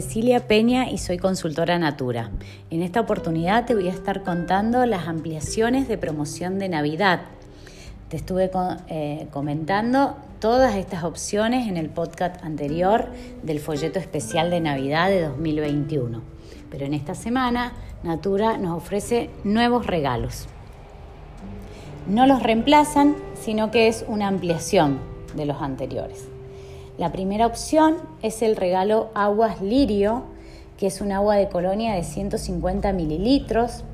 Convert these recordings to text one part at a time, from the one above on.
Cecilia Peña y soy consultora Natura. En esta oportunidad te voy a estar contando las ampliaciones de promoción de Navidad. Te estuve eh, comentando todas estas opciones en el podcast anterior del folleto especial de Navidad de 2021. Pero en esta semana Natura nos ofrece nuevos regalos. No los reemplazan, sino que es una ampliación de los anteriores. La primera opción es el regalo Aguas Lirio, que es un agua de colonia de 150 mililitros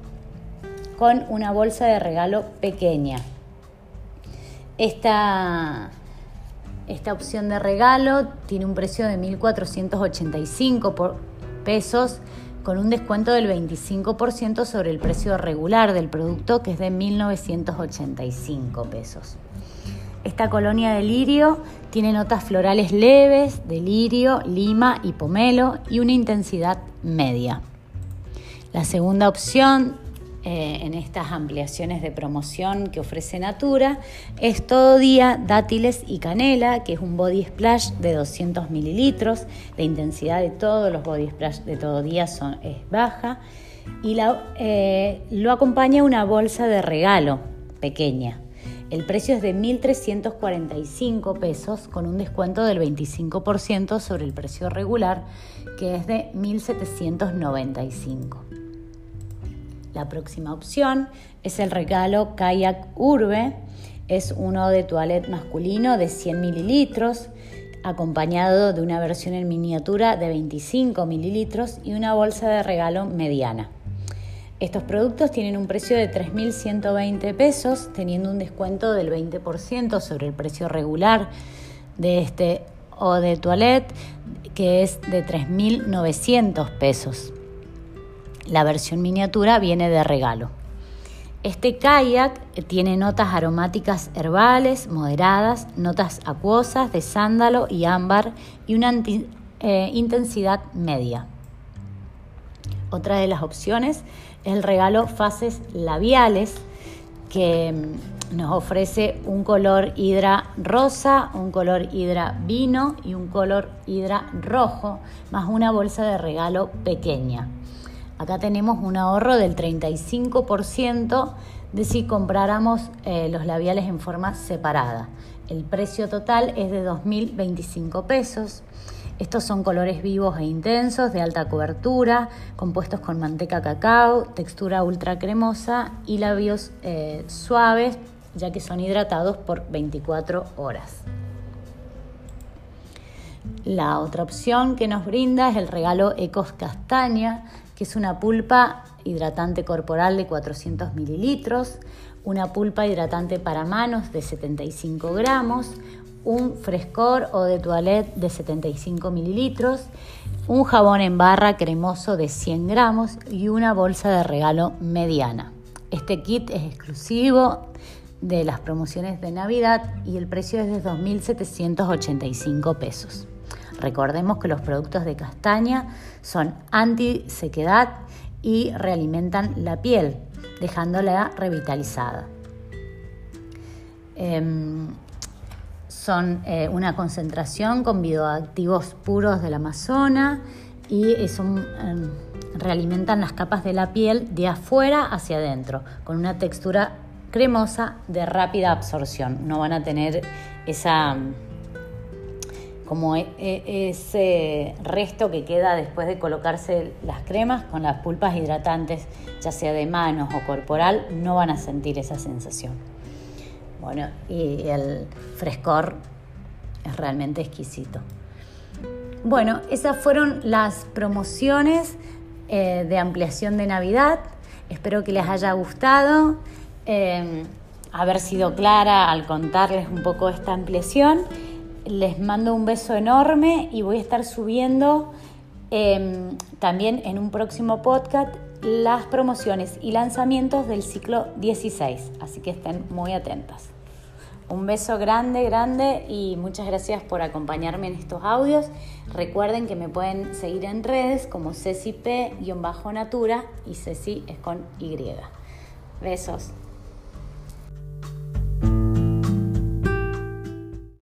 con una bolsa de regalo pequeña. Esta, esta opción de regalo tiene un precio de 1.485 pesos con un descuento del 25% sobre el precio regular del producto que es de 1.985 pesos. Esta colonia de lirio tiene notas florales leves de lirio, lima y pomelo y una intensidad media. La segunda opción eh, en estas ampliaciones de promoción que ofrece Natura es todo día dátiles y canela, que es un body splash de 200 mililitros. La intensidad de todos los body splash de todo día son, es baja y eh, lo acompaña una bolsa de regalo pequeña el precio es de 1.345 pesos con un descuento del 25% sobre el precio regular que es de 1.795. La próxima opción es el regalo Kayak Urbe. Es uno de toilette masculino de 100 mililitros acompañado de una versión en miniatura de 25 mililitros y una bolsa de regalo mediana. Estos productos tienen un precio de 3.120 pesos, teniendo un descuento del 20% sobre el precio regular de este o de toilette, que es de 3.900 pesos. La versión miniatura viene de regalo. Este kayak tiene notas aromáticas herbales moderadas, notas acuosas de sándalo y ámbar y una eh, intensidad media. Otra de las opciones es el regalo Fases Labiales, que mm, nos ofrece un color hidra rosa, un color hidra vino y un color hidra rojo, más una bolsa de regalo pequeña. Acá tenemos un ahorro del 35% de si compráramos eh, los labiales en forma separada. El precio total es de 2.025 pesos. Estos son colores vivos e intensos, de alta cobertura, compuestos con manteca cacao, textura ultra cremosa y labios eh, suaves, ya que son hidratados por 24 horas. La otra opción que nos brinda es el regalo Ecos Castaña, que es una pulpa hidratante corporal de 400 mililitros, una pulpa hidratante para manos de 75 gramos, un frescor o de toilette de 75 mililitros, un jabón en barra cremoso de 100 gramos y una bolsa de regalo mediana. Este kit es exclusivo de las promociones de Navidad y el precio es de 2.785 pesos. Recordemos que los productos de castaña son anti-sequedad y realimentan la piel, dejándola revitalizada. Em, son eh, una concentración con bioactivos puros del Amazonas y eh, em, realimentan las capas de la piel de afuera hacia adentro, con una textura cremosa de rápida absorción. No van a tener esa como e, e, ese resto que queda después de colocarse las cremas con las pulpas hidratantes, ya sea de manos o corporal, no van a sentir esa sensación. Bueno, y el frescor es realmente exquisito. Bueno, esas fueron las promociones eh, de ampliación de Navidad. Espero que les haya gustado, eh, haber sido clara al contarles un poco esta ampliación. Les mando un beso enorme y voy a estar subiendo eh, también en un próximo podcast las promociones y lanzamientos del ciclo 16, así que estén muy atentas. Un beso grande, grande y muchas gracias por acompañarme en estos audios. Recuerden que me pueden seguir en redes como CeciP-Natura y Ceci es con Y. Besos.